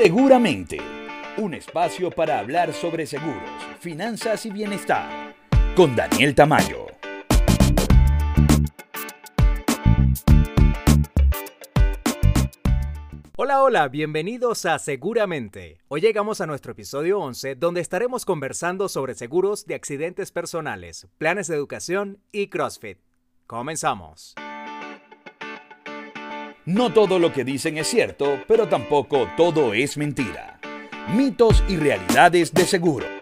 Seguramente, un espacio para hablar sobre seguros, finanzas y bienestar, con Daniel Tamayo. Hola, hola, bienvenidos a Seguramente. Hoy llegamos a nuestro episodio 11 donde estaremos conversando sobre seguros de accidentes personales, planes de educación y CrossFit. Comenzamos. No todo lo que dicen es cierto, pero tampoco todo es mentira. Mitos y realidades de seguro.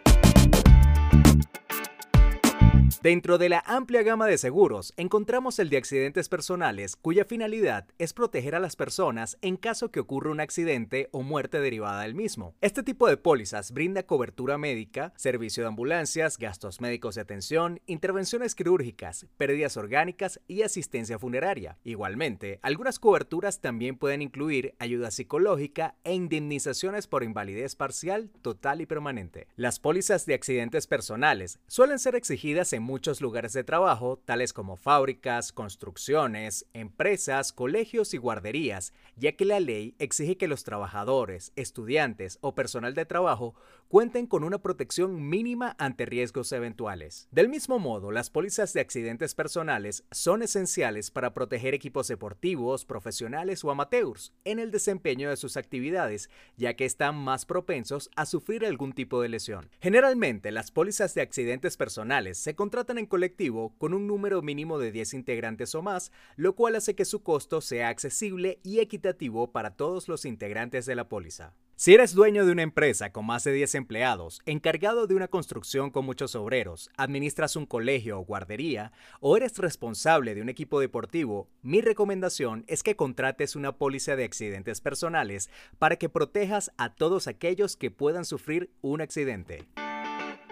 Dentro de la amplia gama de seguros encontramos el de accidentes personales cuya finalidad es proteger a las personas en caso que ocurra un accidente o muerte derivada del mismo. Este tipo de pólizas brinda cobertura médica, servicio de ambulancias, gastos médicos de atención, intervenciones quirúrgicas, pérdidas orgánicas y asistencia funeraria. Igualmente, algunas coberturas también pueden incluir ayuda psicológica e indemnizaciones por invalidez parcial, total y permanente. Las pólizas de accidentes personales suelen ser exigidas en muchos lugares de trabajo, tales como fábricas, construcciones, empresas, colegios y guarderías, ya que la ley exige que los trabajadores, estudiantes o personal de trabajo cuenten con una protección mínima ante riesgos eventuales. Del mismo modo, las pólizas de accidentes personales son esenciales para proteger equipos deportivos, profesionales o amateurs en el desempeño de sus actividades, ya que están más propensos a sufrir algún tipo de lesión. Generalmente, las pólizas de accidentes personales se contratan en colectivo con un número mínimo de 10 integrantes o más, lo cual hace que su costo sea accesible y equitativo para todos los integrantes de la póliza. Si eres dueño de una empresa con más de 10 empleados, encargado de una construcción con muchos obreros, administras un colegio o guardería, o eres responsable de un equipo deportivo, mi recomendación es que contrates una póliza de accidentes personales para que protejas a todos aquellos que puedan sufrir un accidente.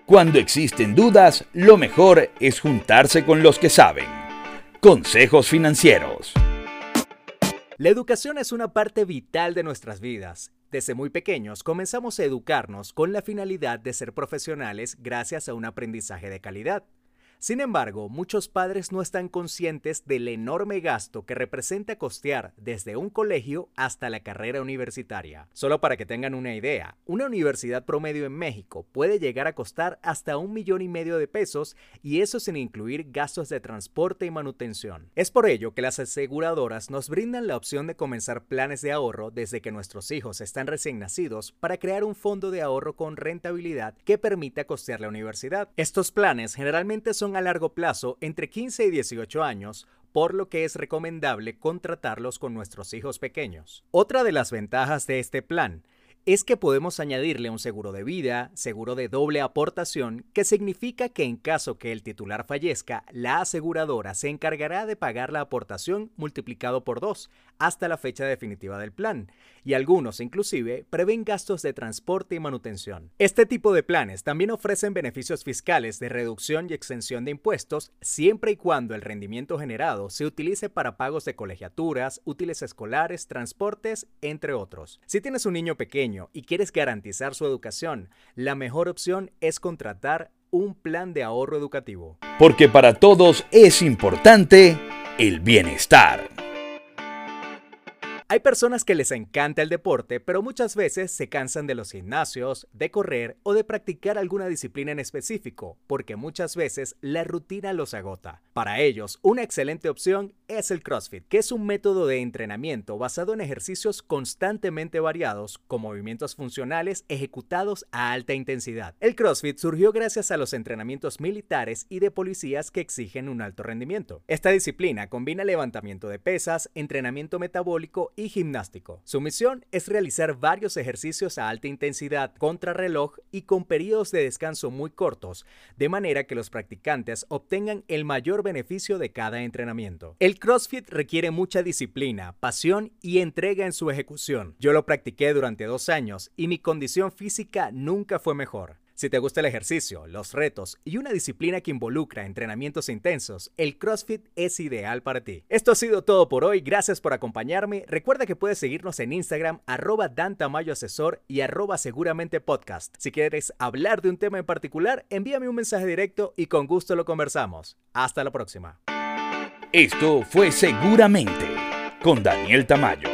Cuando existen dudas, lo mejor es juntarse con los que saben. Consejos financieros. La educación es una parte vital de nuestras vidas. Desde muy pequeños comenzamos a educarnos con la finalidad de ser profesionales gracias a un aprendizaje de calidad. Sin embargo, muchos padres no están conscientes del enorme gasto que representa costear desde un colegio hasta la carrera universitaria. Solo para que tengan una idea, una universidad promedio en México puede llegar a costar hasta un millón y medio de pesos y eso sin incluir gastos de transporte y manutención. Es por ello que las aseguradoras nos brindan la opción de comenzar planes de ahorro desde que nuestros hijos están recién nacidos para crear un fondo de ahorro con rentabilidad que permita costear la universidad. Estos planes generalmente son a largo plazo entre 15 y 18 años, por lo que es recomendable contratarlos con nuestros hijos pequeños. Otra de las ventajas de este plan es que podemos añadirle un seguro de vida, seguro de doble aportación, que significa que en caso que el titular fallezca, la aseguradora se encargará de pagar la aportación multiplicado por dos hasta la fecha definitiva del plan, y algunos inclusive prevén gastos de transporte y manutención. Este tipo de planes también ofrecen beneficios fiscales de reducción y exención de impuestos siempre y cuando el rendimiento generado se utilice para pagos de colegiaturas, útiles escolares, transportes, entre otros. Si tienes un niño pequeño, y quieres garantizar su educación, la mejor opción es contratar un plan de ahorro educativo. Porque para todos es importante el bienestar. Hay personas que les encanta el deporte, pero muchas veces se cansan de los gimnasios, de correr o de practicar alguna disciplina en específico, porque muchas veces la rutina los agota. Para ellos, una excelente opción es el CrossFit, que es un método de entrenamiento basado en ejercicios constantemente variados, con movimientos funcionales ejecutados a alta intensidad. El CrossFit surgió gracias a los entrenamientos militares y de policías que exigen un alto rendimiento. Esta disciplina combina levantamiento de pesas, entrenamiento metabólico y gimnástico. Su misión es realizar varios ejercicios a alta intensidad, contrarreloj y con periodos de descanso muy cortos, de manera que los practicantes obtengan el mayor beneficio de cada entrenamiento. El CrossFit requiere mucha disciplina, pasión y entrega en su ejecución. Yo lo practiqué durante dos años y mi condición física nunca fue mejor. Si te gusta el ejercicio, los retos y una disciplina que involucra entrenamientos intensos, el CrossFit es ideal para ti. Esto ha sido todo por hoy, gracias por acompañarme. Recuerda que puedes seguirnos en Instagram, arroba Asesor y arroba seguramente podcast. Si quieres hablar de un tema en particular, envíame un mensaje directo y con gusto lo conversamos. Hasta la próxima. Esto fue Seguramente con Daniel Tamayo.